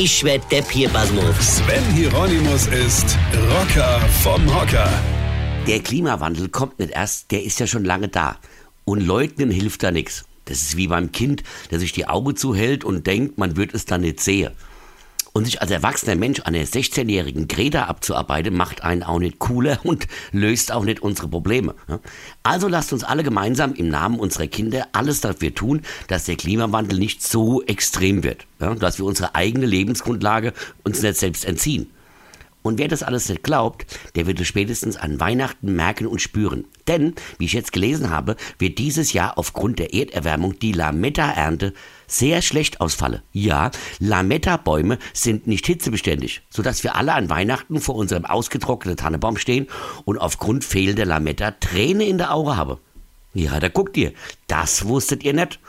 Ich werd Depp hier, Basmus. Sven Hieronymus ist Rocker vom Hocker. Der Klimawandel kommt nicht erst, der ist ja schon lange da. Und leugnen hilft da nichts. Das ist wie beim Kind, der sich die Augen zuhält und denkt, man wird es dann nicht sehen. Und sich als erwachsener Mensch an der 16-jährigen Greta abzuarbeiten, macht einen auch nicht cooler und löst auch nicht unsere Probleme. Also lasst uns alle gemeinsam im Namen unserer Kinder alles dafür tun, dass der Klimawandel nicht so extrem wird. Dass wir unsere eigene Lebensgrundlage uns nicht selbst entziehen. Und wer das alles nicht glaubt, der wird es spätestens an Weihnachten merken und spüren. Denn, wie ich jetzt gelesen habe, wird dieses Jahr aufgrund der Erderwärmung die Lametta-Ernte sehr schlecht ausfallen. Ja, Lametta-Bäume sind nicht hitzebeständig, sodass wir alle an Weihnachten vor unserem ausgetrockneten Tannebaum stehen und aufgrund fehlender Lametta Träne in der Auge haben. Ja, da guckt ihr. Das wusstet ihr nicht.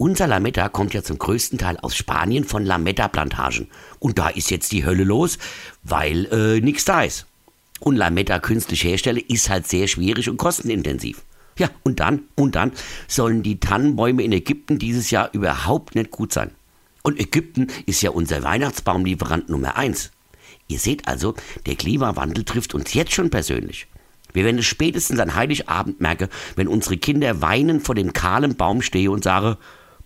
Unser Lametta kommt ja zum größten Teil aus Spanien von Lametta-Plantagen. Und da ist jetzt die Hölle los, weil äh, nichts da ist. Und Lametta künstlich herstellen ist halt sehr schwierig und kostenintensiv. Ja, und dann, und dann sollen die Tannenbäume in Ägypten dieses Jahr überhaupt nicht gut sein. Und Ägypten ist ja unser Weihnachtsbaumlieferant Nummer eins. Ihr seht also, der Klimawandel trifft uns jetzt schon persönlich. Wir werden es spätestens an Heiligabend merken, wenn unsere Kinder weinend vor dem kahlen Baum stehen und sagen,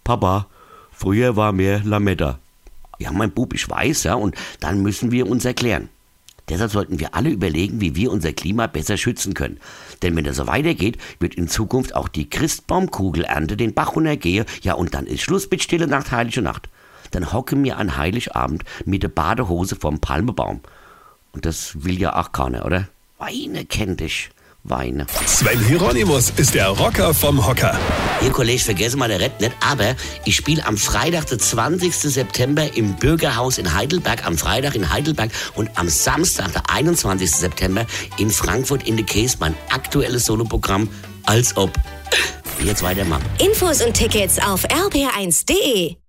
Papa, früher war mehr Lametta. Ja, mein Bub, ich weiß, ja, und dann müssen wir uns erklären. Deshalb sollten wir alle überlegen, wie wir unser Klima besser schützen können. Denn wenn das so weitergeht, wird in Zukunft auch die Christbaumkugelernte den Bach runtergehen. Ja, und dann ist Schluss mit Stille Nacht, Heilige Nacht. Dann hocken wir an Heiligabend mit der Badehose vom Palmebaum. Und das will ja auch keiner, oder? Weine kennt dich weine. Sven Hieronymus ist der Rocker vom Hocker. Ihr Kollege, vergesse mal der Rett nicht, aber ich spiele am Freitag, den 20. September im Bürgerhaus in Heidelberg, am Freitag in Heidelberg und am Samstag, der 21. September in Frankfurt in the Case, mein aktuelles Soloprogramm, als ob. Jetzt weitermachen. Infos und Tickets auf rb1.de